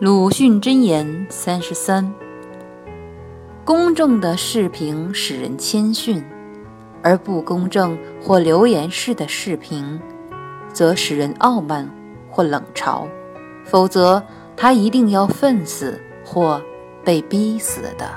鲁迅箴言三十三：公正的视频使人谦逊，而不公正或流言式的视频，则使人傲慢或冷嘲。否则，他一定要愤死或被逼死的。